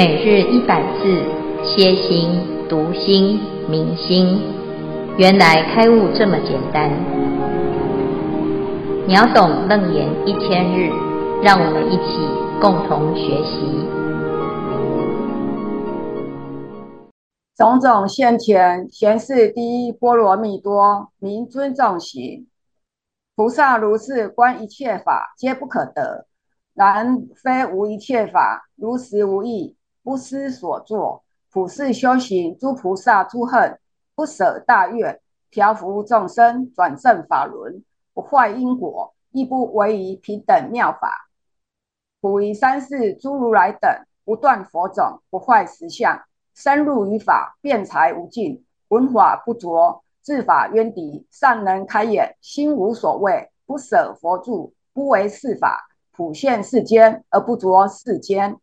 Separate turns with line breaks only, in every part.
每日一百字，歇心、读心、明心，原来开悟这么简单。秒懂楞严一千日，让我们一起共同学习。
种种现前，贤士第一波罗蜜多，名尊重行。菩萨如是观一切法，皆不可得。然非无一切法，如实无义。不思所作，普世修行，诸菩萨诸恨，不舍大愿，调伏众生，转正法轮，不坏因果，亦不违于平等妙法。普于三世诸如来等，不断佛种，不坏实相，深入于法，辩才无尽，闻法不着，治法渊敌，善能开眼，心无所畏，不舍佛住，不为世法，普现世间而不着世间。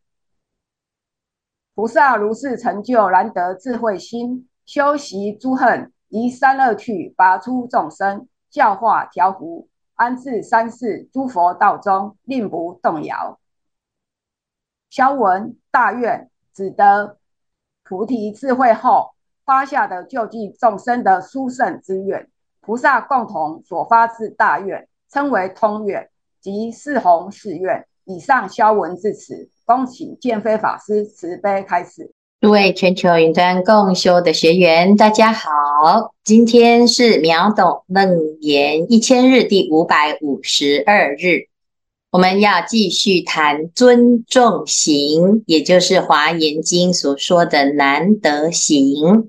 菩萨如是成就，难得智慧心，修习诸恨，离三恶趣，拔出众生，教化调伏，安置三世诸佛道中，令不动摇。消文大愿，指得菩提智慧后，发下的救济众生的殊胜之愿，菩萨共同所发之大愿，称为通愿，即四弘誓愿。以上消文至此，恭请建飞法师慈悲开始。
诸位全球云端共修的学员，大家好，今天是秒懂楞严一千日第五百五十二日，我们要继续谈尊重行，也就是华严经所说的难得行。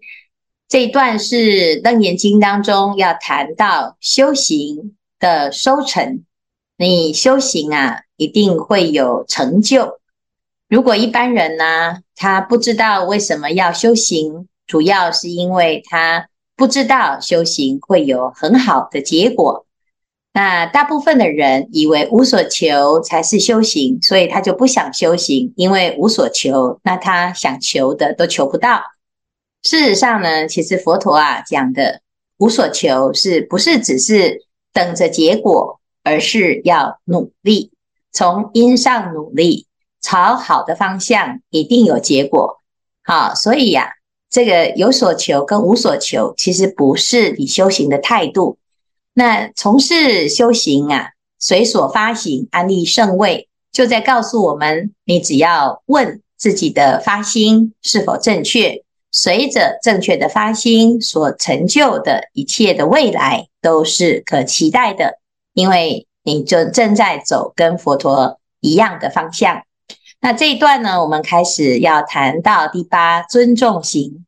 这一段是楞严经当中要谈到修行的收成，你修行啊。一定会有成就。如果一般人呢，他不知道为什么要修行，主要是因为他不知道修行会有很好的结果。那大部分的人以为无所求才是修行，所以他就不想修行，因为无所求，那他想求的都求不到。事实上呢，其实佛陀啊讲的无所求，是不是只是等着结果，而是要努力。从因上努力，朝好的方向，一定有结果。好，所以呀、啊，这个有所求跟无所求，其实不是你修行的态度。那从事修行啊，随所发行，安立胜位，就在告诉我们：你只要问自己的发心是否正确，随着正确的发心所成就的一切的未来，都是可期待的，因为。你就正在走跟佛陀一样的方向。那这一段呢，我们开始要谈到第八尊重行。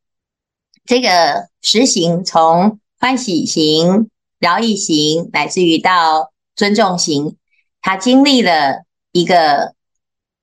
这个实行从欢喜行、饶益行，乃至于到尊重行，它经历了一个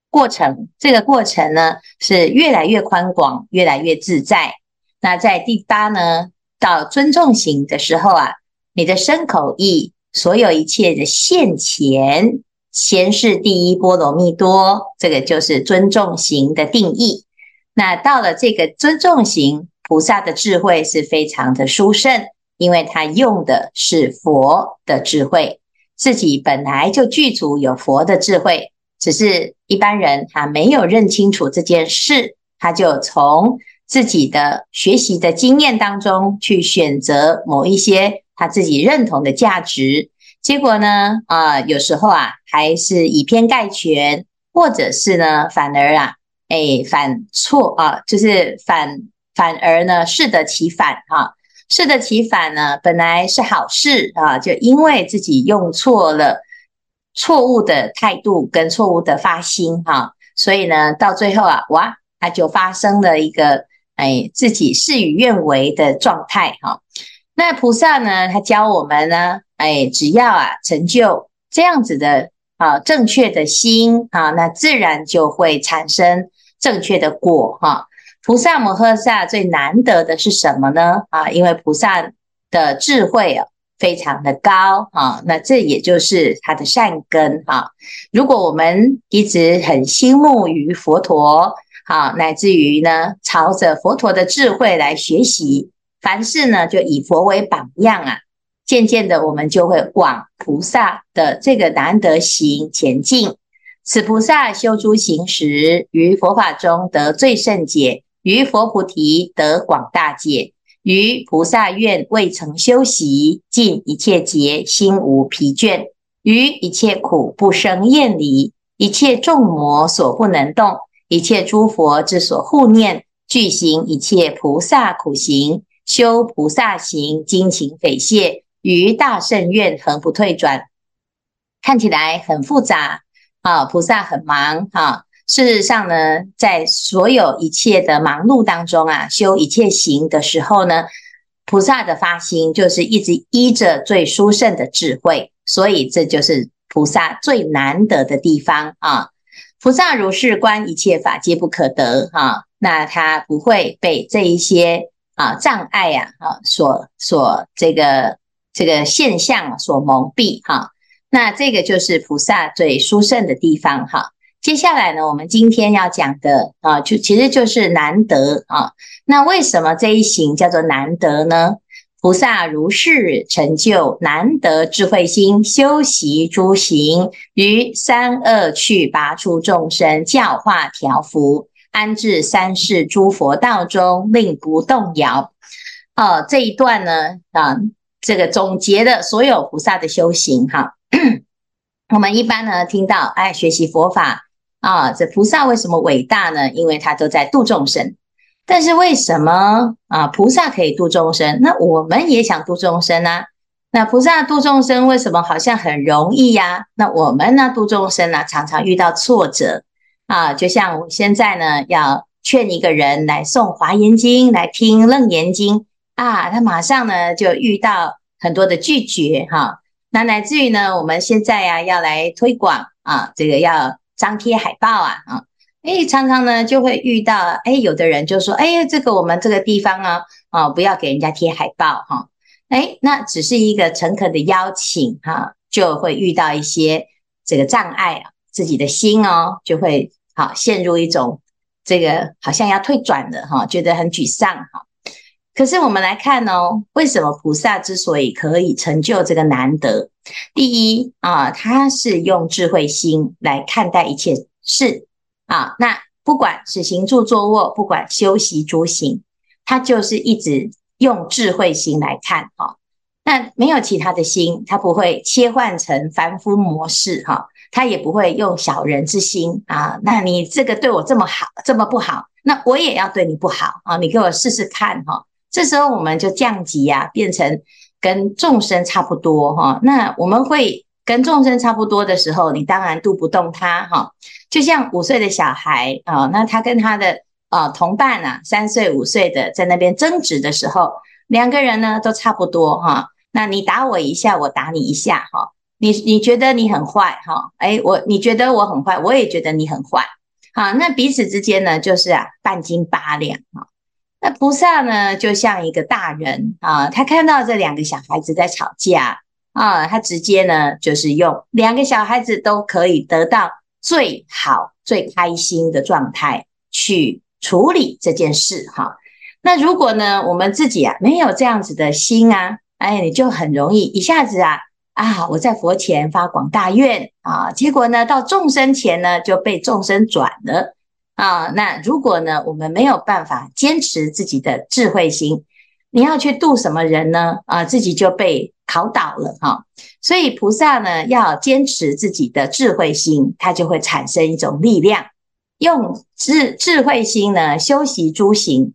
过程。这个过程呢，是越来越宽广，越来越自在。那在第八呢，到尊重行的时候啊，你的身口意。所有一切的现前，先是第一波罗蜜多，这个就是尊重型的定义。那到了这个尊重型，菩萨的智慧是非常的殊胜，因为他用的是佛的智慧，自己本来就具足有佛的智慧，只是一般人他没有认清楚这件事，他就从自己的学习的经验当中去选择某一些。他自己认同的价值，结果呢，啊、有时候啊，还是以偏概全，或者是呢，反而啊，哎，反错啊，就是反反而呢，适得其反哈、啊，适得其反呢，本来是好事啊，就因为自己用错了错误的态度跟错误的发心哈、所以呢，到最后啊，哇，他就发生了一个哎，自己事与愿违的状态哈。那菩萨呢？他教我们呢，哎，只要啊成就这样子的啊正确的心啊，那自然就会产生正确的果哈。菩萨摩诃萨最难得的是什么呢？啊，因为菩萨的智慧非常的高啊，那这也就是他的善根哈。如果我们一直很心慕于佛陀，好，乃至于呢朝着佛陀的智慧来学习。凡事呢，就以佛为榜样啊，渐渐的，我们就会往菩萨的这个难得行前进。此菩萨修诸行时，于佛法中得最胜解，于佛菩提得广大解，于菩萨愿未曾修习，尽一切劫心无疲倦，于一切苦不生厌离，一切众魔所不能动，一切诸佛之所护念，具行一切菩萨苦行，修菩萨行，精勤匪懈，于大圣愿恒不退转。看起来很复杂啊，菩萨很忙啊。事实上呢，在所有一切的忙碌当中啊，修一切行的时候呢，菩萨的发心就是一直依着最殊胜的智慧，所以这就是菩萨最难得的地方啊。菩萨如是观一切法皆不可得啊，那他不会被这一些啊障碍呀啊所所这个这个现象所蒙蔽哈。那这个就是菩萨最殊胜的地方哈。接下来呢，我们今天要讲的啊，就其实就是难得啊。那为什么这一行叫做难得呢？菩萨如是成就难得智慧心，修习诸行，于三恶趣拔出众生，教化调伏，安置三世诸佛道中，令不动摇。哦，这一段呢啊，这个总结了所有菩萨的修行哈。我们一般呢听到，哎，学习佛法啊，这菩萨为什么伟大呢？因为他都在度众生。但是为什么啊？菩萨可以度众生，那我们也想度众生啊。那菩萨度众生为什么好像很容易呀？那我们呢度众生呢，常常遇到挫折啊。就像我现在呢要劝一个人来诵华严经，来听楞严经啊，他马上呢就遇到很多的拒绝哈。那乃至于呢，我们现在呀、啊、要来推广啊，这个要张贴海报啊啊，诶，常常呢就会遇到，诶，有的人就说，哎，这个我们这个地方啊啊，不要给人家贴海报哈，诶，那只是一个诚恳的邀请哈，就会遇到一些这个障碍啊，自己的心哦就会好陷入一种这个好像要退转的哈，觉得很沮丧哈。可是我们来看哦，为什么菩萨之所以可以成就这个难得？第一啊，他是用智慧心来看待一切事啊。那不管是行住坐卧，不管修习诸行，他就是一直用智慧心来看哈。那没有其他的心，他不会切换成凡夫模式哈，他也不会用小人之心啊。那你这个对我这么好，这么不好，那我也要对你不好啊。你给我试试看哈。这时候我们就降级呀，变成跟众生差不多哈。那我们会跟众生差不多的时候，你当然度不动他哈。就像五岁的小孩啊，那他跟他的啊同伴啊，三岁五岁的在那边争执的时候，两个人呢都差不多哈。那你打我一下，我打你一下哈。你你觉得你很坏哈？诶，我你觉得我很坏，我也觉得你很坏。好，那彼此之间呢，就是啊半斤八两哈。那菩萨呢，就像一个大人啊，他看到这两个小孩子在吵架啊，他直接呢，就是用两个小孩子都可以得到最好、最开心的状态去处理这件事哈。那如果呢，我们自己啊没有这样子的心啊，哎，你就很容易一下子啊啊，我在佛前发广大愿啊，结果呢，到众生前呢就被众生转了。啊，那如果呢，我们没有办法坚持自己的智慧心，你要去度什么人呢？啊，自己就被考倒了哈。所以菩萨呢，要坚持自己的智慧心，它就会产生一种力量，用智智慧心呢修习诸行，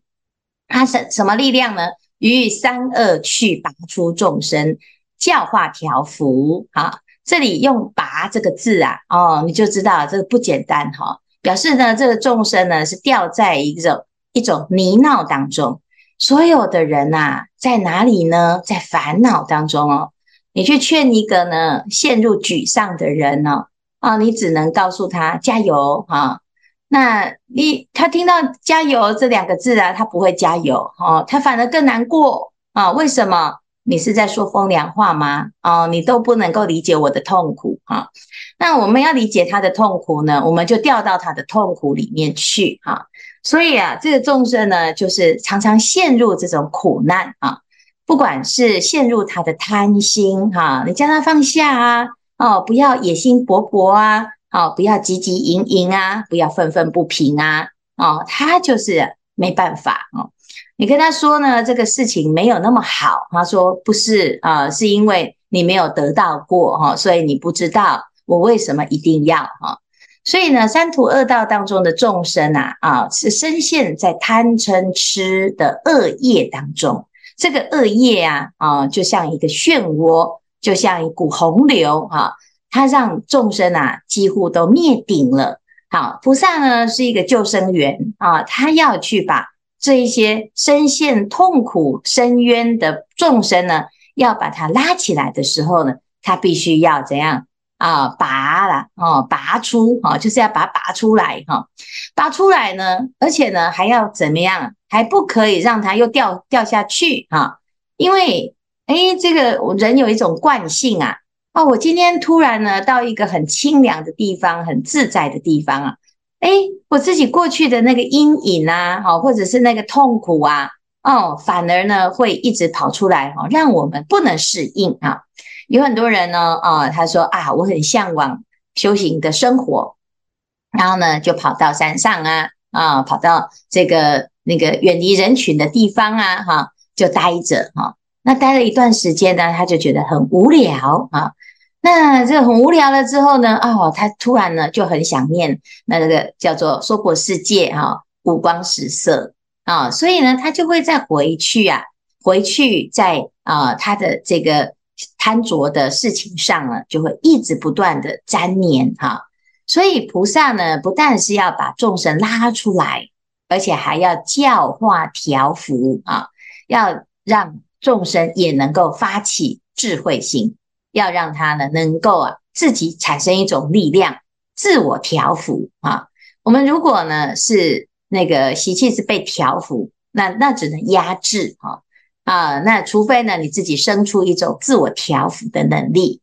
它是什么力量呢？于三恶趣拔出众生，教化调伏。啊，这里用“拔”这个字啊，哦，你就知道这个不简单哈。表示呢，这个众生呢是掉在一种一种泥淖当中，所有的人呐、啊，在哪里呢？在烦恼当中哦。你去劝一个呢陷入沮丧的人呢，啊，你只能告诉他加油啊。那你他听到加油这两个字啊，他不会加油哦，他反而更难过啊。为什么？你是在说风凉话吗？哦，你都不能够理解我的痛苦哈。那我们要理解他的痛苦呢，我们就掉到他的痛苦里面去哈。所以啊，这个众生呢，就是常常陷入这种苦难啊。不管是陷入他的贪心哈，你叫他放下啊，哦，不要野心勃勃啊，哦，不要汲汲营营啊，不要愤愤不平啊，哦，他就是没办法哦。你跟他说呢，这个事情没有那么好，他说不是啊，是因为你没有得到过哈，所以你不知道我为什么一定要哈。所以呢，三途恶道当中的众生啊，啊，是深陷在贪嗔痴的恶业当中。这个恶业啊，啊，就像一个漩涡，就像一股洪流啊，它让众生啊几乎都灭顶了。好，菩萨呢是一个救生员啊，他要去把这一些深陷痛苦深渊的众生呢，要把它拉起来的时候呢，他必须要怎样？啊，拔了哦，拔出哦，就是要把它拔出来哈，拔出来呢，而且呢还要怎么样？还不可以让它又掉掉下去哈，因为诶，这个人有一种惯性啊，哦，我今天突然呢到一个很清凉的地方，很自在的地方啊，诶，我自己过去的那个阴影啊，好，或者是那个痛苦啊，哦，反而呢会一直跑出来哈，让我们不能适应啊。有很多人呢，啊，他说啊，我很向往修行的生活，然后呢，就跑到山上啊，啊，跑到这个那个远离人群的地方啊，哈，就待着哈。那待了一段时间呢，他就觉得很无聊啊。那这个很无聊了之后呢，哦，他突然呢就很想念那个叫做娑婆世界哈，五光十色啊，所以呢，他就会再回去啊，回去在啊他的这个。贪着的事情上呢，就会一直不断的粘黏哈，所以菩萨呢，不但是要把众生拉出来，而且还要教化调伏啊，要让众生也能够发起智慧心，要让他呢能够啊自己产生一种力量，自我调伏啊。我们如果呢是那个习气是被调伏，那那只能压制哈。啊，那除非呢，你自己生出一种自我调伏的能力。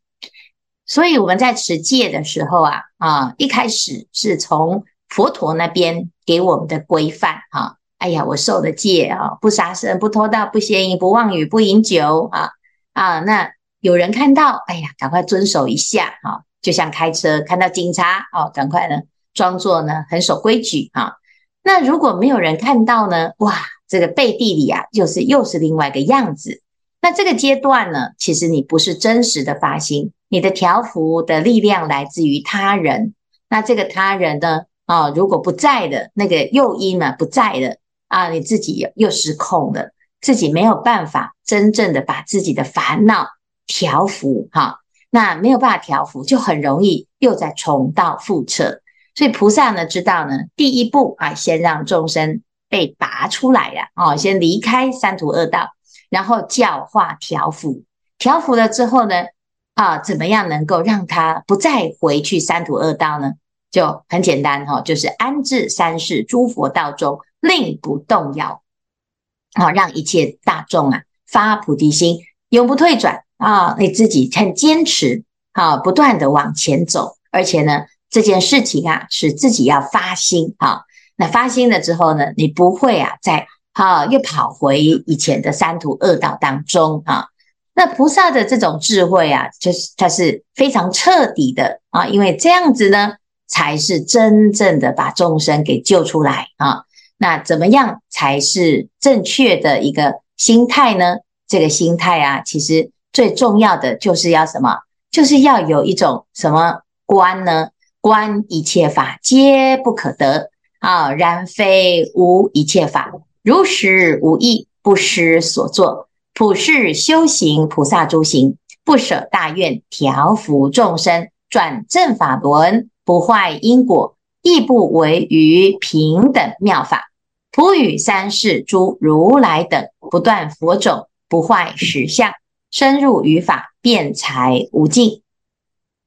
所以我们在持戒的时候啊，啊，一开始是从佛陀那边给我们的规范哈。哎呀，我受的戒啊，不杀生、不偷盗、不邪淫、不妄语、不饮酒啊啊。那有人看到，哎呀，赶快遵守一下哈，就像开车看到警察哦，赶快呢装作呢很守规矩啊。那如果没有人看到呢，哇！这个背地里啊，就是又是另外一个样子。那这个阶段呢，其实你不是真实的发心，你的条幅的力量来自于他人。那这个他人呢，啊，如果不在的那个诱因呢，不在了啊，你自己又失控了，自己没有办法真正的把自己的烦恼调伏哈。那没有办法调伏，就很容易又再重蹈覆辙。所以菩萨呢，知道呢，第一步啊，先让众生。被拔出来了哦，先离开三途恶道，然后教化调伏，调伏了之后呢，啊，怎么样能够让他不再回去三途恶道呢？就很简单哈，就是安置三世诸佛道中，令不动摇，好，让一切大众啊发菩提心，永不退转啊，你自己很坚持，啊，不断的往前走，而且呢，这件事情啊是自己要发心啊。那发心了之后呢，你不会啊，再啊又跑回以前的三途恶道当中啊。那菩萨的这种智慧啊，就是它是非常彻底的啊，因为这样子呢，才是真正的把众生给救出来啊。那怎么样才是正确的一个心态呢？这个心态啊，其实最重要的就是要什么？就是要有一种什么观呢？观一切法皆不可得。啊，然非无一切法，如实无异，不失所作，普世修行菩萨诸行，不舍大愿，调伏众生，转正法轮，不坏因果，亦不违于平等妙法，普与三世诸如来等，不断佛种，不坏实相，深入于法，辩才无尽。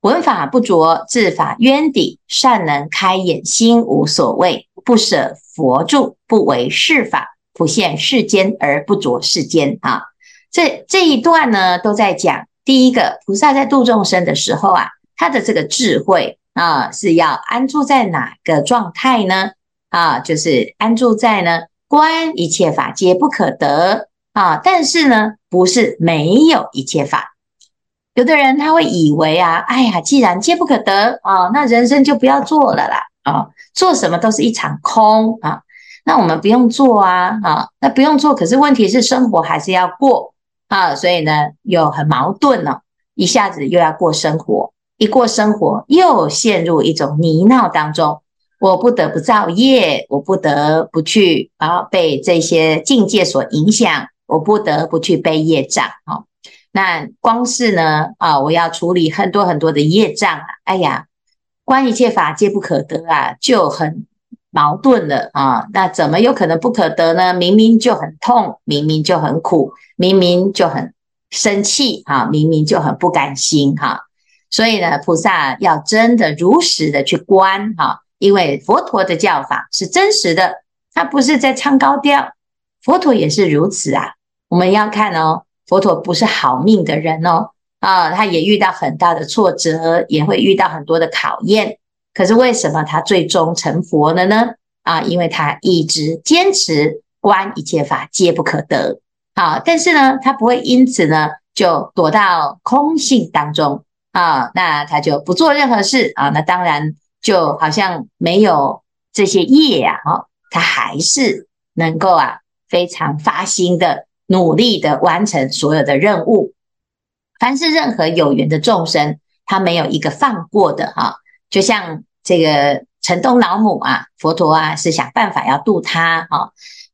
闻法不着，自法渊底，善能开眼，心无所谓，不舍佛住，不为世法，普现世间而不着世间。啊，这这一段呢，都在讲第一个菩萨在度众生的时候啊，他的这个智慧啊，是要安住在哪个状态呢？啊，就是安住在呢，观一切法皆不可得啊，但是呢，不是没有一切法。有的人他会以为啊，哎呀，既然皆不可得啊，那人生就不要做了啦啊，做什么都是一场空啊，那我们不用做啊啊，那不用做，可是问题是生活还是要过啊，所以呢又很矛盾了，一下子又要过生活，一过生活又陷入一种泥淖当中。我不得不造业，我不得不去啊被这些境界所影响，我不得不去背业障啊。那光是呢啊，我要处理很多很多的业障啊，哎呀，观一切法皆不可得啊，就很矛盾了啊。那怎么有可能不可得呢？明明就很痛，明明就很苦，明明就很生气哈，明明就很不甘心哈。所以呢，菩萨要真的如实的去观哈。因为佛陀的教法是真实的，他不是在唱高调，佛陀也是如此啊。我们要看哦，佛陀不是好命的人哦，啊，他也遇到很大的挫折，也会遇到很多的考验。可是为什么他最终成佛了呢？啊，因为他一直坚持观一切法皆不可得，啊，但是呢，他不会因此呢就躲到空性当中啊，那他就不做任何事啊，那当然。就好像没有这些业呀，哈，他还是能够啊非常发心的努力的完成所有的任务。凡是任何有缘的众生，他没有一个放过的哈。就像这个城东老母啊，佛陀啊是想办法要度他啊。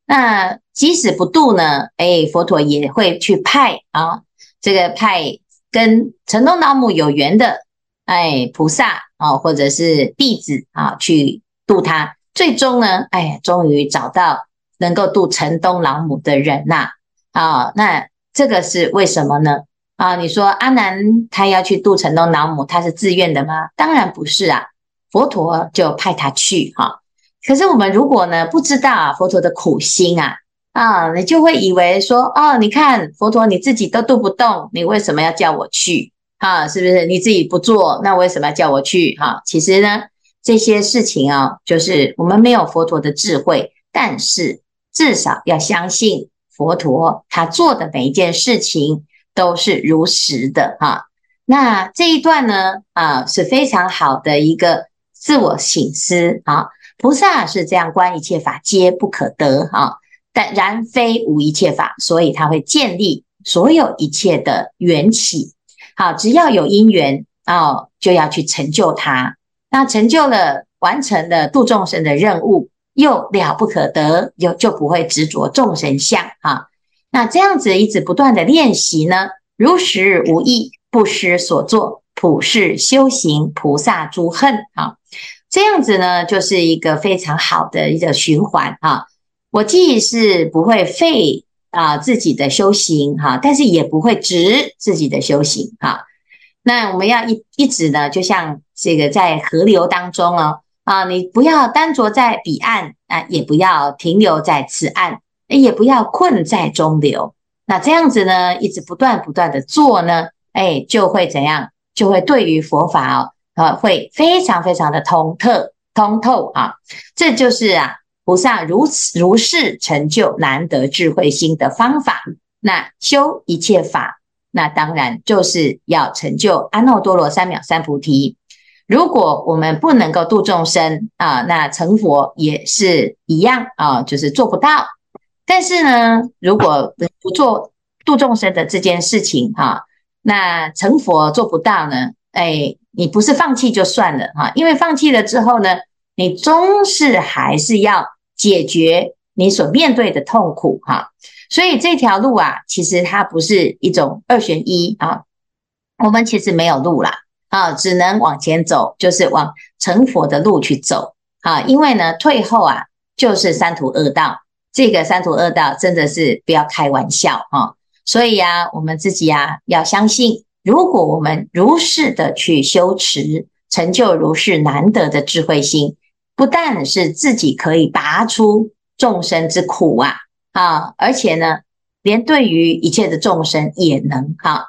那即使不度呢，哎，佛陀也会去派啊，这个派跟城东老母有缘的哎菩萨。啊，或者是弟子啊，去度他，最终呢，哎，终于找到能够度城东老母的人呐，啊，那这个是为什么呢？啊，你说阿难他要去度城东老母，他是自愿的吗？当然不是啊，佛陀就派他去哈。可是我们如果呢，不知道啊，佛陀的苦心啊，啊，你就会以为说，哦，你看佛陀你自己都度不动，你为什么要叫我去？啊，是不是你自己不做？那为什么要叫我去？哈，其实呢，这些事情啊，就是我们没有佛陀的智慧，但是至少要相信佛陀他做的每一件事情都是如实的哈。那这一段呢，啊，是非常好的一个自我醒思啊。菩萨是这样观一切法皆不可得啊，但然非无一切法，所以他会建立所有一切的缘起。好，只要有因缘哦，就要去成就它。那成就了，完成了度众生的任务，又了不可得，又就不会执着众生相啊。那这样子一直不断的练习呢，如实无意，不失所作，普世修行，菩萨诸恨啊。这样子呢，就是一个非常好的一个循环啊。我既是不会废。啊，自己的修行哈，但是也不会执自己的修行哈。那我们要一一直呢，就像这个在河流当中哦，啊，你不要单着在彼岸啊，也不要停留在此岸，也不要困在中流。那这样子呢，一直不断不断的做呢，哎，就会怎样？就会对于佛法哦，啊，会非常非常的通透通透啊。这就是啊。菩萨如此如是成就难得智慧心的方法，那修一切法，那当然就是要成就阿耨多罗三藐三菩提。如果我们不能够度众生啊，那成佛也是一样啊，就是做不到。但是呢，如果不做度众生的这件事情哈，那成佛做不到呢？哎，你不是放弃就算了哈，因为放弃了之后呢，你终是还是要。解决你所面对的痛苦，哈，所以这条路啊，其实它不是一种二选一啊，我们其实没有路啦，啊，只能往前走，就是往成佛的路去走。啊，因为呢，退后啊，就是三途恶道，这个三途恶道真的是不要开玩笑啊，所以啊，我们自己啊，要相信，如果我们如是的去修持，成就如是难得的智慧心。不但是自己可以拔出众生之苦啊啊，而且呢，连对于一切的众生也能啊，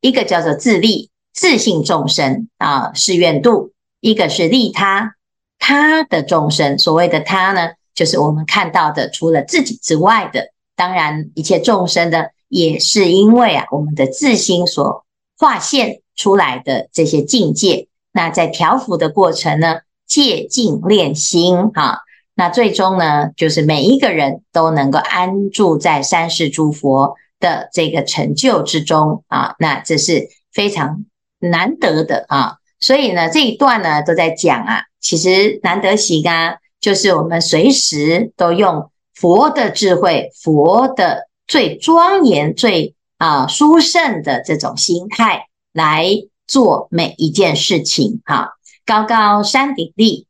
一个叫做自利自性众生啊，是愿度；一个是利他他的众生。所谓的他呢，就是我们看到的，除了自己之外的，当然一切众生呢，也是因为啊，我们的自心所画现出来的这些境界。那在调伏的过程呢，借境练心啊，那最终呢，就是每一个人都能够安住在三世诸佛的这个成就之中啊，那这是非常难得的啊。所以呢，这一段呢都在讲啊，其实难得行啊，就是我们随时都用佛的智慧、佛的最庄严、最啊殊胜的这种心态来做每一件事情哈。高高山顶立，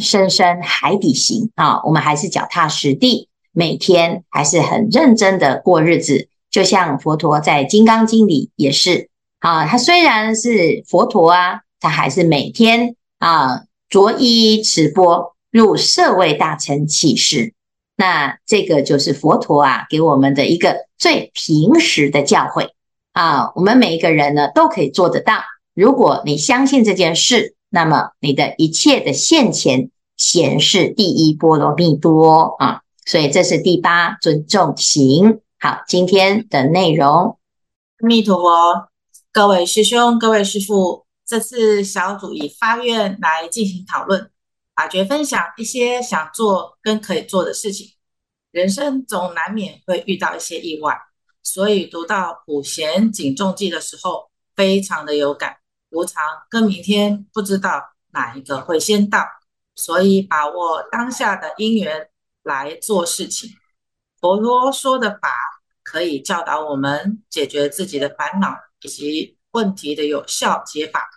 深深海底行啊。我们还是脚踏实地，每天还是很认真的过日子。就像佛陀在《金刚经》里也是啊，他虽然是佛陀啊。他还是每天啊着衣持钵入舍卫大乘起事，那这个就是佛陀啊给我们的一个最平时的教诲啊，我们每一个人呢都可以做得到。如果你相信这件事，那么你的一切的现前显示第一波罗蜜多啊，所以这是第八尊重行。好，今天的内容，
阿弥陀佛，各位师兄，各位师父。这次小组以发愿来进行讨论，法觉分享一些想做跟可以做的事情。人生总难免会遇到一些意外，所以读到普贤警重记的时候，非常的有感。无常跟明天不知道哪一个会先到，所以把握当下的因缘来做事情。佛陀说的法可以教导我们解决自己的烦恼以及。问题的有效解法，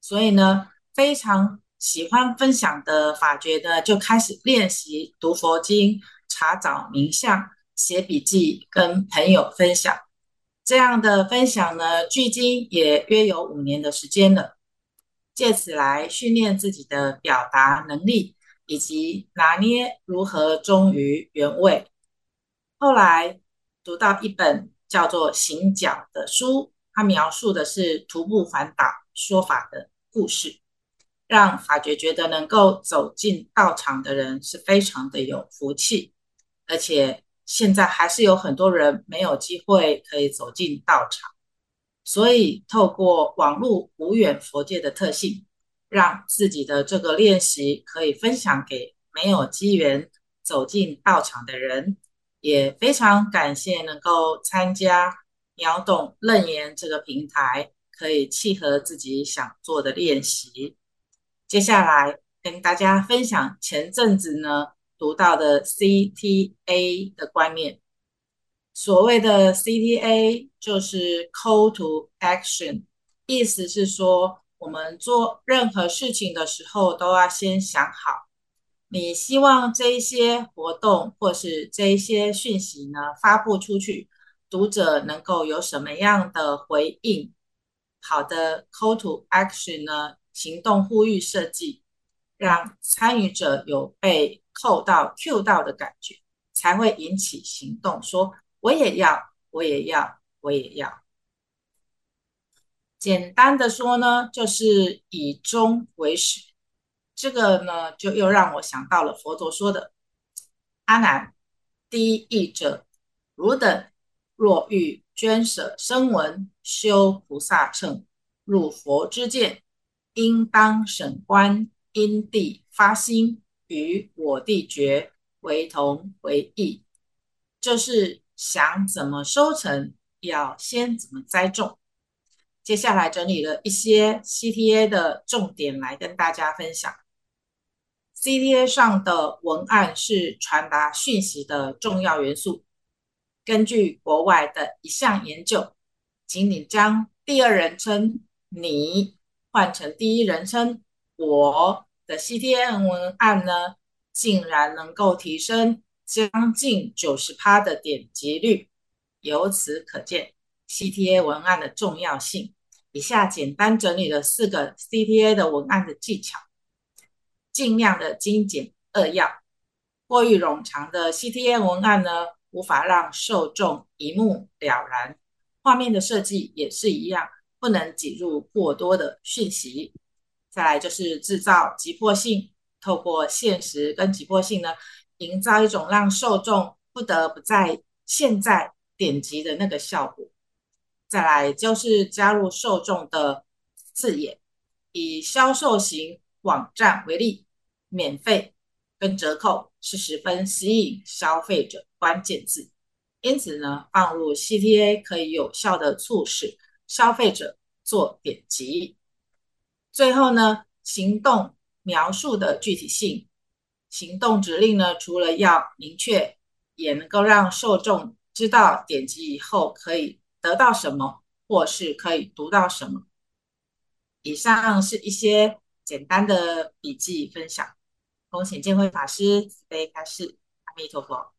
所以呢，非常喜欢分享的法觉呢，就开始练习读佛经、查找名相、写笔记，跟朋友分享。这样的分享呢，距今也约有五年的时间了，借此来训练自己的表达能力，以及拿捏如何忠于原味。后来读到一本叫做《行脚》的书。他描述的是徒步环岛说法的故事，让法觉觉得能够走进道场的人是非常的有福气，而且现在还是有很多人没有机会可以走进道场，所以透过网络无远佛界的特性，让自己的这个练习可以分享给没有机缘走进道场的人，也非常感谢能够参加。秒懂楞严这个平台可以契合自己想做的练习。接下来跟大家分享前阵子呢读到的 CTA 的观念。所谓的 CTA 就是 Call to Action，意思是说我们做任何事情的时候都要先想好，你希望这一些活动或是这一些讯息呢发布出去。读者能够有什么样的回应？好的，call to action 呢？行动呼吁设计，让参与者有被扣到、Q 到的感觉，才会引起行动。说我也要，我也要，我也要。简单的说呢，就是以终为始。这个呢，就又让我想到了佛陀说的：“阿难，第一义者，汝等。”若欲捐舍声闻，修菩萨乘，入佛之见，应当审观因地发心，与我地觉为同为异。就是想怎么收成，要先怎么栽种。接下来整理了一些 CTA 的重点来跟大家分享。CTA 上的文案是传达讯息的重要元素。根据国外的一项研究，请你将第二人称“你”换成第一人称“我”的 CTA 文案呢，竟然能够提升将近九十趴的点击率。由此可见，CTA 文案的重要性。以下简单整理了四个 CTA 的文案的技巧，尽量的精简扼要。过于冗长的 CTA 文案呢，无法让受众一目了然，画面的设计也是一样，不能挤入过多的讯息。再来就是制造急迫性，透过现实跟急迫性呢，营造一种让受众不得不在现在点击的那个效果。再来就是加入受众的字眼，以销售型网站为例，免费跟折扣是十分吸引消费者关键字，因此呢，放入 CTA 可以有效的促使消费者做点击。最后呢，行动描述的具体性，行动指令呢，除了要明确，也能够让受众知道点击以后可以得到什么，或是可以读到什么。以上是一些简单的笔记分享。恭请见辉法师慈悲开示，阿弥陀佛。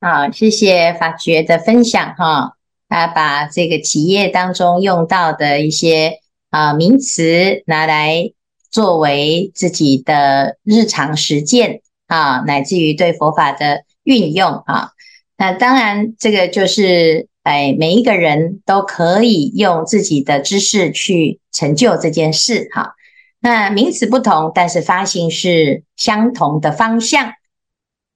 好，谢谢法觉的分享哈，他把这个企业当中用到的一些啊名词拿来作为自己的日常实践啊，乃至于对佛法的运用啊。那当然，这个就是哎，每一个人都可以用自己的知识去成就这件事哈。那名词不同，但是发心是相同的方向，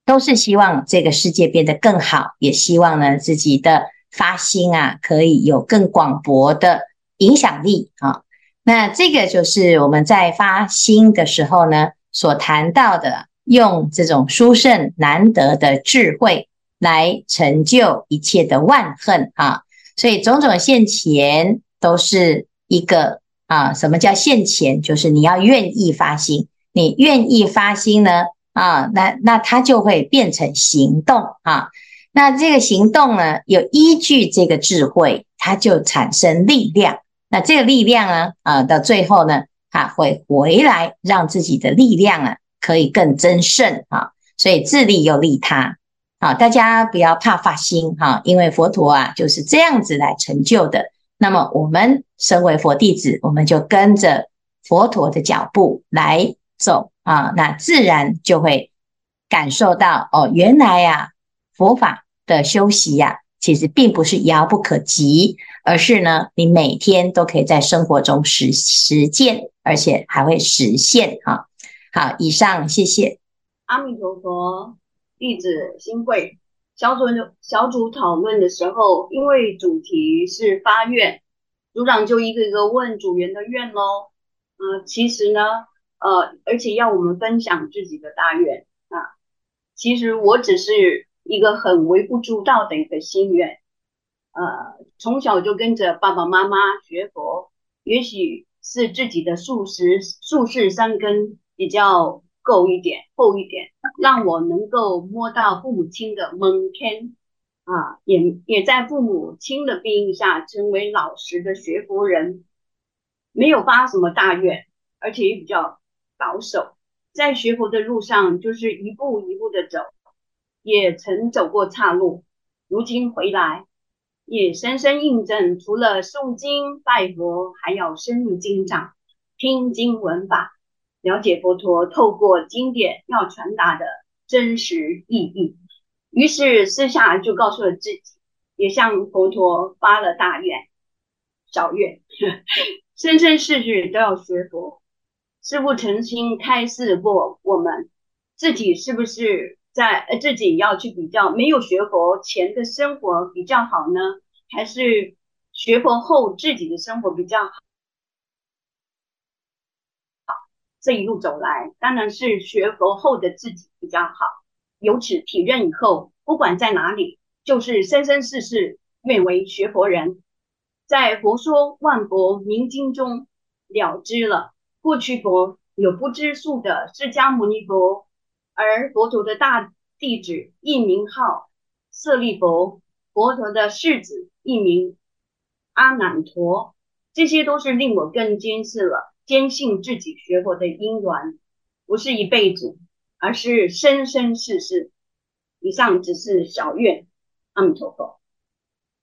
都是希望这个世界变得更好，也希望呢自己的发心啊可以有更广博的影响力啊。那这个就是我们在发心的时候呢所谈到的，用这种殊胜难得的智慧来成就一切的万恨啊。所以种种现前都是一个。啊，什么叫现前？就是你要愿意发心，你愿意发心呢？啊，那那它就会变成行动啊。那这个行动呢，有依据这个智慧，它就产生力量。那这个力量呢，啊，到最后呢，它会回来，让自己的力量啊，可以更增盛啊。所以自利又利他。啊，大家不要怕发心哈，因为佛陀啊就是这样子来成就的。那么我们身为佛弟子，我们就跟着佛陀的脚步来走啊，那自然就会感受到哦，原来呀、啊，佛法的修习呀、啊，其实并不是遥不可及，而是呢，你每天都可以在生活中实实践，而且还会实现啊。好，以上谢谢。
阿弥陀佛，弟子心慧。小组小组讨论的时候，因为主题是发愿，组长就一个一个问组员的愿喽。嗯、其实呢，呃，而且要我们分享自己的大愿啊。其实我只是一个很微不足道的一个心愿。呃，从小就跟着爸爸妈妈学佛，也许是自己的素食素食三根比较。够一点，厚一点，让我能够摸到父母亲的门天啊，也也在父母亲的庇荫下成为老实的学佛人，没有发什么大愿，而且也比较保守，在学佛的路上就是一步一步的走，也曾走过岔路，如今回来也深深印证，除了诵经拜佛，还要深入经藏，听经闻法。了解佛陀透过经典要传达的真实意义，于是私下就告诉了自己，也向佛陀发了大愿、小愿，生生世世都要学佛。师父曾经开示过我们，自己是不是在呃自己要去比较，没有学佛前的生活比较好呢，还是学佛后自己的生活比较好？这一路走来，当然是学佛后的自己比较好。由此体认以后，不管在哪里，就是生生世世愿为学佛人。在《佛说万佛明经》中了知了，过去佛有不知数的释迦牟尼佛，而佛陀的大弟子一名号舍利佛，佛陀的世子一名阿难陀，这些都是令我更坚信了。坚信自己学佛的因缘不是一辈子，而是生生世世。以上只是小愿，阿弥陀佛。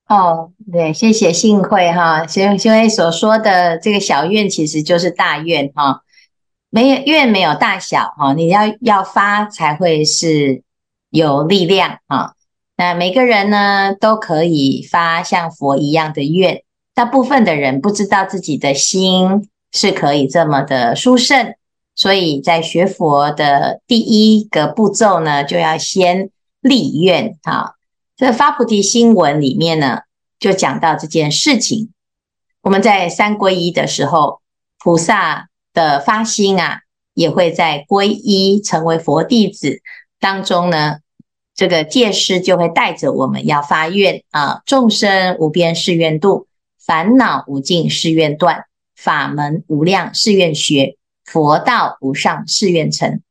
哦，对，谢谢幸会哈，幸幸会所说的这个小愿其实就是大愿哈，没有愿没有大小哈，你要要发才会是有力量啊。那每个人呢都可以发像佛一样的愿，大部分的人不知道自己的心。是可以这么的殊胜，所以在学佛的第一个步骤呢，就要先立愿啊。这发菩提心文里面呢，就讲到这件事情。我们在三皈依的时候，菩萨的发心啊，也会在皈依成为佛弟子当中呢，这个戒师就会带着我们要发愿啊，众生无边誓愿度，烦恼无尽誓愿断，法门无量誓愿学，佛道无上誓愿成。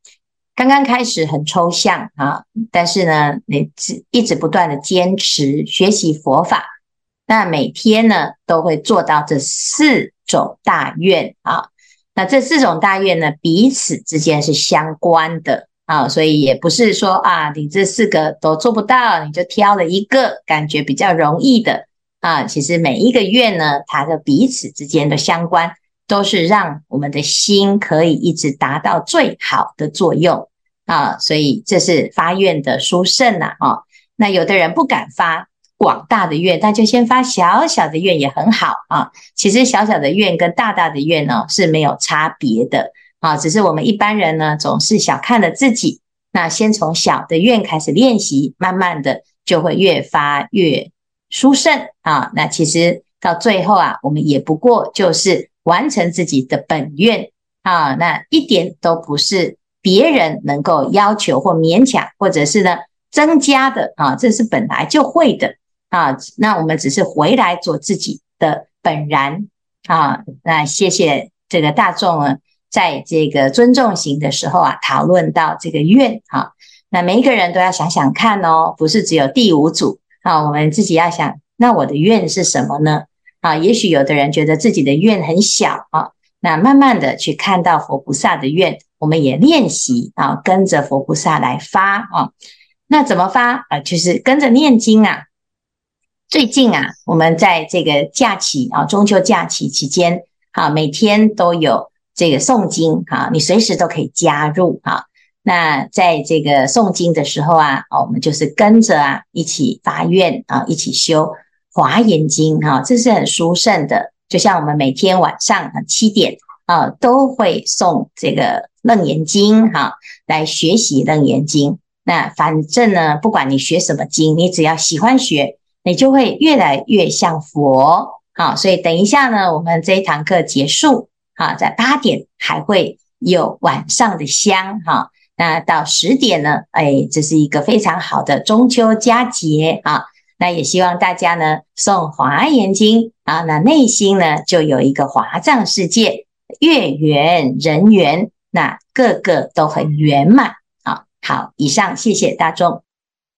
刚刚开始很抽象啊，但是呢，你一直不断的坚持学习佛法，那每天呢都会做到这四种大愿啊。那这四种大愿呢，彼此之间是相关的啊，所以也不是说啊，你这四个都做不到，你就挑了一个感觉比较容易的啊。其实每一个愿呢，它的彼此之间的相关。都是让我们的心可以一直达到最好的作用啊，所以这是发愿的殊胜呐啊。那有的人不敢发广大的愿，那就先发小小的愿也很好啊。其实小小的愿跟大大的愿呢是没有差别的啊，只是我们一般人呢总是小看了自己。那先从小的愿开始练习，慢慢的就会越发越殊胜啊。那其实到最后啊，我们也不过就是。完成自己的本愿啊，那一点都不是别人能够要求或勉强，或者是呢增加的啊，这是本来就会的啊。那我们只是回来做自己的本然啊。那谢谢这个大众啊，在这个尊重型的时候啊，讨论到这个愿啊，那每一个人都要想想看哦，不是只有第五组啊，我们自己要想，那我的愿是什么呢？啊，也许有的人觉得自己的愿很小啊，那慢慢的去看到佛菩萨的愿，我们也练习啊，跟着佛菩萨来发啊。那怎么发啊？就是跟着念经啊。最近啊，我们在这个假期啊，中秋假期期间啊，每天都有这个诵经啊，你随时都可以加入啊。那在这个诵经的时候啊，我们就是跟着啊一起发愿啊，一起修。华严经哈，这是很殊胜的，就像我们每天晚上七点啊，都会诵这个楞严经哈，来学习楞严经。那反正呢，不管你学什么经，你只要喜欢学，你就会越来越像佛。好，所以等一下呢，我们这一堂课结束啊，在八点还会有晚上的香哈。那到十点呢，哎，这是一个非常好的中秋佳节啊。那也希望大家呢诵华严经啊，那内心呢就有一个华藏世界，月圆人圆，那个个都很圆满啊。好，以上谢谢大众。